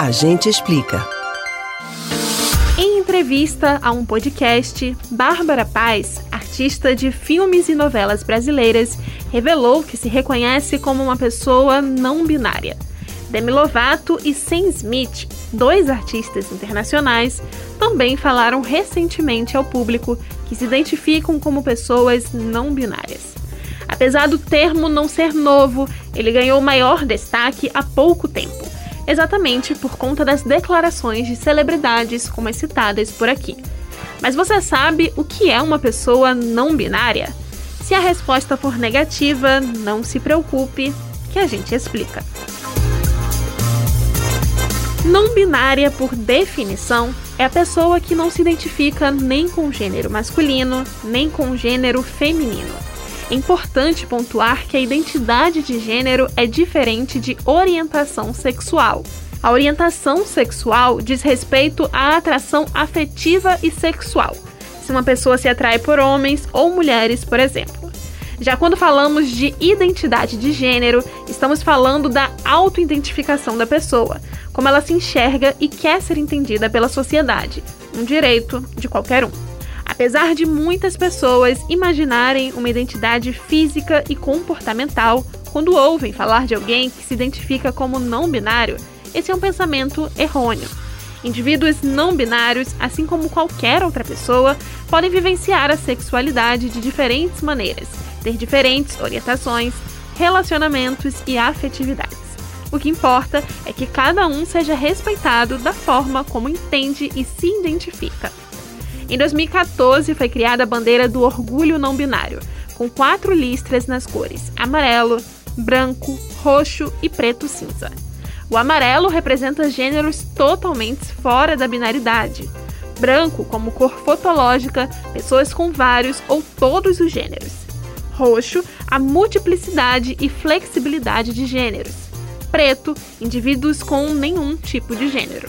A gente explica. Em entrevista a um podcast, Bárbara Paz, artista de filmes e novelas brasileiras, revelou que se reconhece como uma pessoa não binária. Demi Lovato e Sam Smith, dois artistas internacionais, também falaram recentemente ao público que se identificam como pessoas não binárias. Apesar do termo não ser novo, ele ganhou maior destaque há pouco tempo, exatamente por conta das declarações de celebridades como as citadas por aqui. Mas você sabe o que é uma pessoa não binária? Se a resposta for negativa, não se preocupe, que a gente explica. Não binária, por definição, é a pessoa que não se identifica nem com gênero masculino, nem com gênero feminino. É importante pontuar que a identidade de gênero é diferente de orientação sexual. A orientação sexual diz respeito à atração afetiva e sexual, se uma pessoa se atrai por homens ou mulheres, por exemplo. Já quando falamos de identidade de gênero, estamos falando da autoidentificação da pessoa, como ela se enxerga e quer ser entendida pela sociedade, um direito de qualquer um. Apesar de muitas pessoas imaginarem uma identidade física e comportamental quando ouvem falar de alguém que se identifica como não binário, esse é um pensamento errôneo. Indivíduos não binários, assim como qualquer outra pessoa, podem vivenciar a sexualidade de diferentes maneiras, ter diferentes orientações, relacionamentos e afetividades. O que importa é que cada um seja respeitado da forma como entende e se identifica. Em 2014 foi criada a bandeira do orgulho não binário, com quatro listras nas cores amarelo, branco, roxo e preto cinza. O amarelo representa gêneros totalmente fora da binaridade. Branco, como cor fotológica, pessoas com vários ou todos os gêneros. Roxo, a multiplicidade e flexibilidade de gêneros preto, indivíduos com nenhum tipo de gênero.